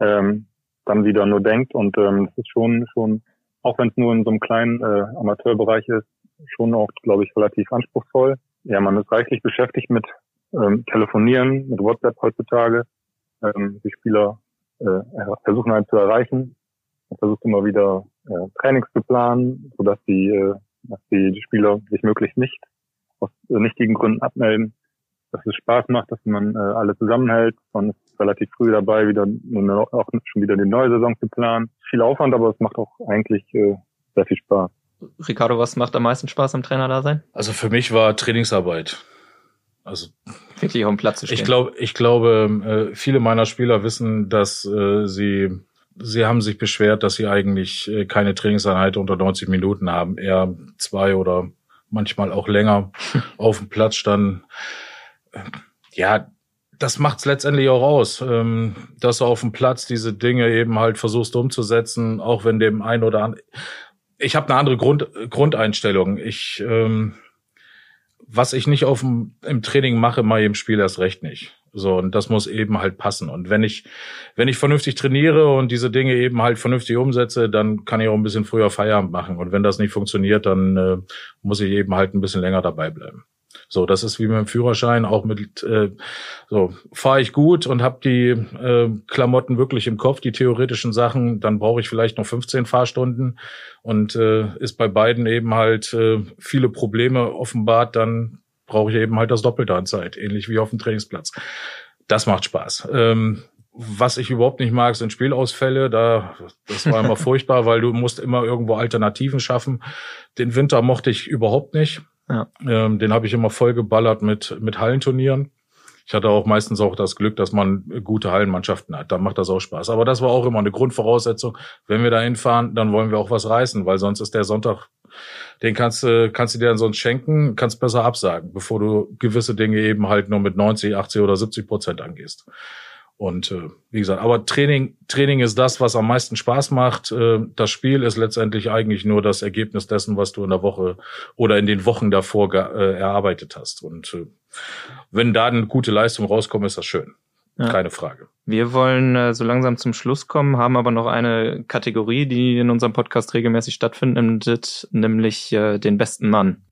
ähm, dann wieder nur denkt. Und ähm, das ist schon, schon, auch wenn es nur in so einem kleinen äh, Amateurbereich ist, schon auch, glaube ich, relativ anspruchsvoll. Ja, man ist reichlich beschäftigt mit ähm, Telefonieren, mit WhatsApp heutzutage. Ähm, die Spieler äh, versuchen halt zu erreichen. Man versucht immer wieder äh, Trainings zu planen, sodass die, äh, dass die, Spieler sich möglichst nicht aus äh, nichtigen Gründen abmelden. Dass es Spaß macht, dass man äh, alle zusammenhält. Man ist relativ früh dabei, wieder auch schon wieder die neue Saison zu planen. Viel Aufwand, aber es macht auch eigentlich äh, sehr viel Spaß. Ricardo, was macht am meisten Spaß am Trainer da sein? Also für mich war Trainingsarbeit. Also wirklich auf dem Platz zu stehen. Ich glaube, ich glaube, äh, viele meiner Spieler wissen, dass äh, sie sie haben sich beschwert, dass sie eigentlich äh, keine Trainingseinheit unter 90 Minuten haben, eher zwei oder manchmal auch länger [LAUGHS] auf dem Platz standen. Ja, das macht's letztendlich auch aus, ähm, dass du auf dem Platz diese Dinge eben halt versuchst umzusetzen, auch wenn dem ein oder anderen. Ich habe eine andere Grund, Grundeinstellung. Ich ähm, was ich nicht auf dem, im Training mache, mal im Spiel erst recht nicht. So, und das muss eben halt passen. Und wenn ich, wenn ich vernünftig trainiere und diese Dinge eben halt vernünftig umsetze, dann kann ich auch ein bisschen früher Feierabend machen. Und wenn das nicht funktioniert, dann äh, muss ich eben halt ein bisschen länger dabei bleiben. So, das ist wie mit dem Führerschein, auch mit äh, so fahre ich gut und habe die äh, Klamotten wirklich im Kopf, die theoretischen Sachen, dann brauche ich vielleicht noch 15 Fahrstunden und äh, ist bei beiden eben halt äh, viele Probleme offenbart, dann brauche ich eben halt das Doppelte an Zeit, ähnlich wie auf dem Trainingsplatz. Das macht Spaß. Ähm, was ich überhaupt nicht mag, sind Spielausfälle. Da, das war immer [LAUGHS] furchtbar, weil du musst immer irgendwo Alternativen schaffen. Den Winter mochte ich überhaupt nicht. Ja. Ähm, den habe ich immer voll geballert mit, mit Hallenturnieren. Ich hatte auch meistens auch das Glück, dass man gute Hallenmannschaften hat. Da macht das auch Spaß. Aber das war auch immer eine Grundvoraussetzung. Wenn wir da hinfahren, dann wollen wir auch was reißen, weil sonst ist der Sonntag, den kannst du, kannst du dir dann sonst schenken, kannst besser absagen, bevor du gewisse Dinge eben halt nur mit 90, 80 oder 70 Prozent angehst. Und äh, wie gesagt, aber Training, Training ist das, was am meisten Spaß macht. Äh, das Spiel ist letztendlich eigentlich nur das Ergebnis dessen, was du in der Woche oder in den Wochen davor äh, erarbeitet hast. Und äh, wenn da eine gute Leistung rauskommt, ist das schön. Ja. Keine Frage. Wir wollen äh, so langsam zum Schluss kommen, haben aber noch eine Kategorie, die in unserem Podcast regelmäßig stattfindet, nämlich äh, den besten Mann.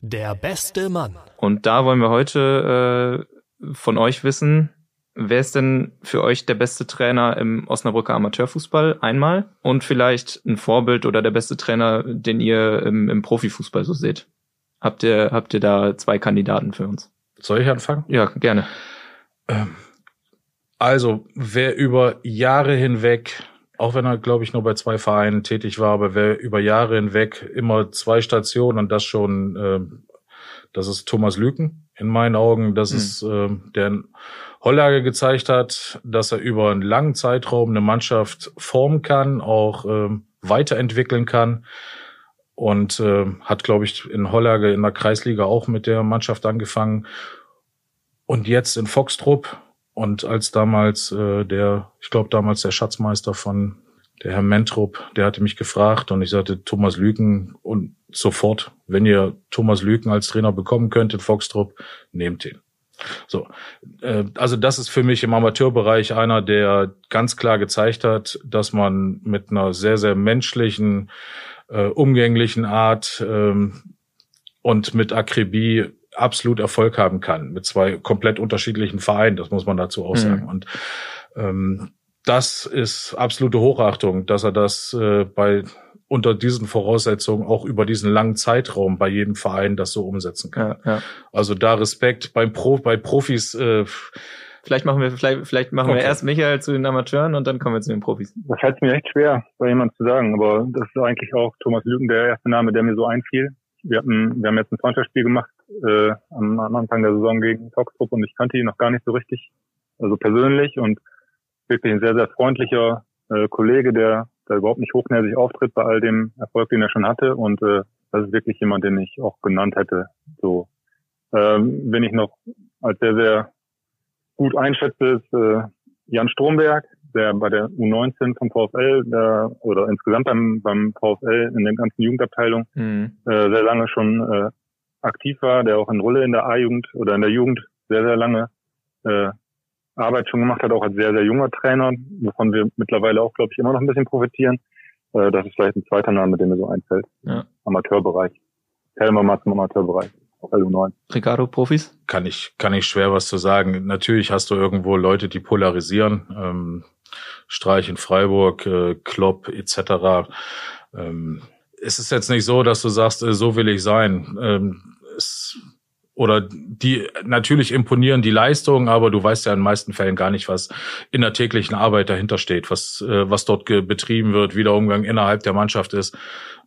Der beste Mann. Und da wollen wir heute äh, von euch wissen, Wer ist denn für euch der beste Trainer im Osnabrücker Amateurfußball einmal und vielleicht ein Vorbild oder der beste Trainer, den ihr im, im Profifußball so seht? Habt ihr, habt ihr da zwei Kandidaten für uns? Soll ich anfangen? Ja, gerne. Ähm, also, wer über Jahre hinweg, auch wenn er, glaube ich, nur bei zwei Vereinen tätig war, aber wer über Jahre hinweg immer zwei Stationen und das schon, äh, das ist Thomas Lüken in meinen Augen. Das mhm. ist äh, der Hollage gezeigt hat, dass er über einen langen Zeitraum eine Mannschaft formen kann, auch ähm, weiterentwickeln kann und äh, hat, glaube ich, in Hollage in der Kreisliga auch mit der Mannschaft angefangen und jetzt in Foxtrupp und als damals äh, der, ich glaube damals der Schatzmeister von der Herr Mentrup, der hatte mich gefragt und ich sagte Thomas Lüken und sofort, wenn ihr Thomas Lüken als Trainer bekommen könnt in Foxtrupp, nehmt ihn. So, äh, also das ist für mich im Amateurbereich einer, der ganz klar gezeigt hat, dass man mit einer sehr, sehr menschlichen, äh, umgänglichen Art ähm, und mit Akribie absolut Erfolg haben kann mit zwei komplett unterschiedlichen Vereinen. Das muss man dazu auch sagen. Mhm. Und ähm, das ist absolute Hochachtung, dass er das äh, bei unter diesen Voraussetzungen auch über diesen langen Zeitraum bei jedem Verein das so umsetzen kann. Ja, ja. Also da Respekt beim Pro, bei Profis. Äh, vielleicht machen wir vielleicht, vielleicht machen okay. wir erst Michael zu den Amateuren und dann kommen wir zu den Profis. Das fällt mir echt schwer, bei jemand zu sagen, aber das ist eigentlich auch Thomas Lügen der erste Name, der mir so einfiel. Wir hatten, wir haben jetzt ein Freundschaftsspiel gemacht äh, am, am Anfang der Saison gegen Toxtrup und ich kannte ihn noch gar nicht so richtig, also persönlich und wirklich ein sehr, sehr freundlicher äh, Kollege, der da überhaupt nicht hochnäsig auftritt bei all dem Erfolg, den er schon hatte. Und äh, das ist wirklich jemand, den ich auch genannt hätte. So, ähm, wenn ich noch als sehr, sehr gut einschätze, ist äh, Jan Stromberg, der bei der U19 vom VfL der, oder insgesamt beim, beim VfL in der ganzen Jugendabteilung mhm. äh, sehr lange schon äh, aktiv war, der auch in Rolle in der A-Jugend oder in der Jugend sehr, sehr lange äh, Arbeit schon gemacht hat, auch als sehr, sehr junger Trainer, wovon wir mittlerweile auch, glaube ich, immer noch ein bisschen profitieren. Äh, das ist vielleicht ein zweiter Name, der mir so einfällt. Ja. Amateurbereich. Helmer mal zum Amateurbereich. Auf LU9. Ricardo, Profis? Kann ich, kann ich schwer was zu sagen. Natürlich hast du irgendwo Leute, die polarisieren. Ähm, Streich in Freiburg, äh, Klopp etc. Ähm, es ist jetzt nicht so, dass du sagst, äh, so will ich sein. Ähm, es oder die natürlich imponieren die Leistungen, aber du weißt ja in den meisten Fällen gar nicht, was in der täglichen Arbeit dahinter steht, was äh, was dort betrieben wird, wie der Umgang innerhalb der Mannschaft ist.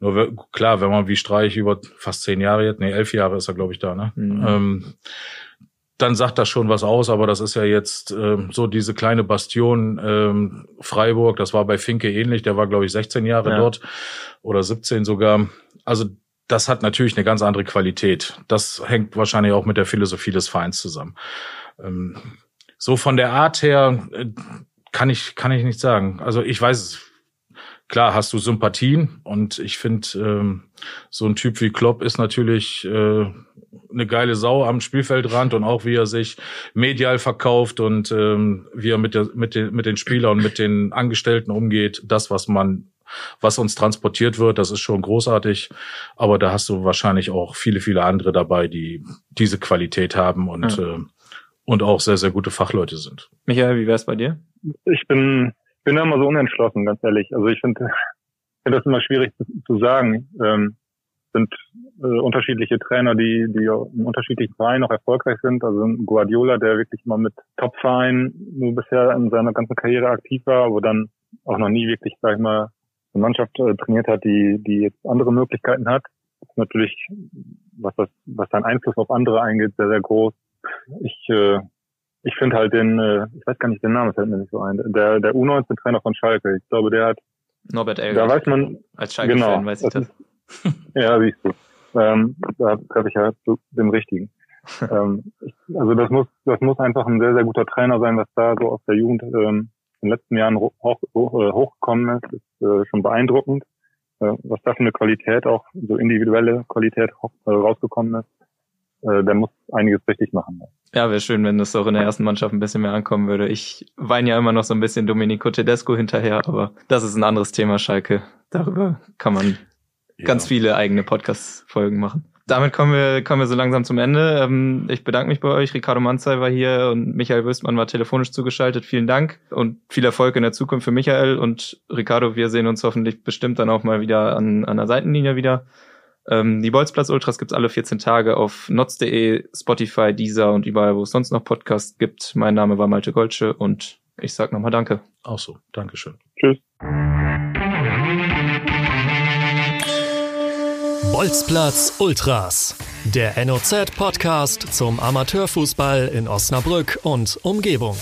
Nur klar, wenn man wie Streich über fast zehn Jahre jetzt, nee, elf Jahre ist er glaube ich da, ne? Mhm. Ähm, dann sagt das schon was aus, aber das ist ja jetzt äh, so diese kleine Bastion ähm, Freiburg, das war bei Finke ähnlich, der war glaube ich 16 Jahre ja. dort oder 17 sogar. Also das hat natürlich eine ganz andere Qualität. Das hängt wahrscheinlich auch mit der Philosophie des Vereins zusammen. Ähm, so von der Art her äh, kann ich kann ich nicht sagen. Also ich weiß. Klar hast du Sympathien und ich finde ähm, so ein Typ wie Klopp ist natürlich äh, eine geile Sau am Spielfeldrand und auch wie er sich medial verkauft und ähm, wie er mit der mit den mit den Spielern und mit den Angestellten umgeht. Das was man was uns transportiert wird, das ist schon großartig. Aber da hast du wahrscheinlich auch viele, viele andere dabei, die diese Qualität haben und, ja. äh, und auch sehr, sehr gute Fachleute sind. Michael, wie wär's bei dir? Ich bin, bin da immer so unentschlossen, ganz ehrlich. Also ich finde, find das immer schwierig zu, zu sagen. Ähm, sind äh, unterschiedliche Trainer, die, die in unterschiedlichen Vereinen auch erfolgreich sind. Also Guardiola, der wirklich immer mit Top-Vereinen nur bisher in seiner ganzen Karriere aktiv war, wo dann auch noch nie wirklich, sag ich mal, eine Mannschaft äh, trainiert hat, die, die jetzt andere Möglichkeiten hat. Natürlich, was das, was sein Einfluss auf andere eingeht, sehr, sehr groß. Ich, äh, ich finde halt den, äh, ich weiß gar nicht den Namen, fällt mir nicht so ein, der, der U19-Trainer von Schalke. Ich glaube, der hat, Norbert Elger. Da weiß man, als Schalke genau, weiß ich das. das. ja, siehst du. Ähm, da treffe ich ja zu dem Richtigen. [LAUGHS] ähm, also das muss, das muss einfach ein sehr, sehr guter Trainer sein, was da so aus der Jugend ähm, den letzten Jahren hoch, hoch, äh, hochgekommen ist, ist äh, schon beeindruckend. Äh, was da für eine Qualität, auch so individuelle Qualität äh, rausgekommen ist, äh, der muss einiges richtig machen. Ja, wäre schön, wenn das auch in der ersten Mannschaft ein bisschen mehr ankommen würde. Ich weine ja immer noch so ein bisschen Domenico Tedesco hinterher, aber das ist ein anderes Thema, Schalke. Darüber kann man ja. ganz viele eigene Podcast-Folgen machen damit kommen wir, kommen wir so langsam zum Ende. Ähm, ich bedanke mich bei euch. Ricardo Manzai war hier und Michael Wüstmann war telefonisch zugeschaltet. Vielen Dank und viel Erfolg in der Zukunft für Michael und Ricardo. Wir sehen uns hoffentlich bestimmt dann auch mal wieder an, an der Seitenlinie wieder. Ähm, die Bolzplatz Ultras gibt's alle 14 Tage auf notz.de, Spotify, Deezer und überall, wo es sonst noch Podcasts gibt. Mein Name war Malte Goldsche und ich sag nochmal Danke. Auch so. Dankeschön. Tschüss. Bolzplatz Ultras, der NOZ-Podcast zum Amateurfußball in Osnabrück und Umgebung.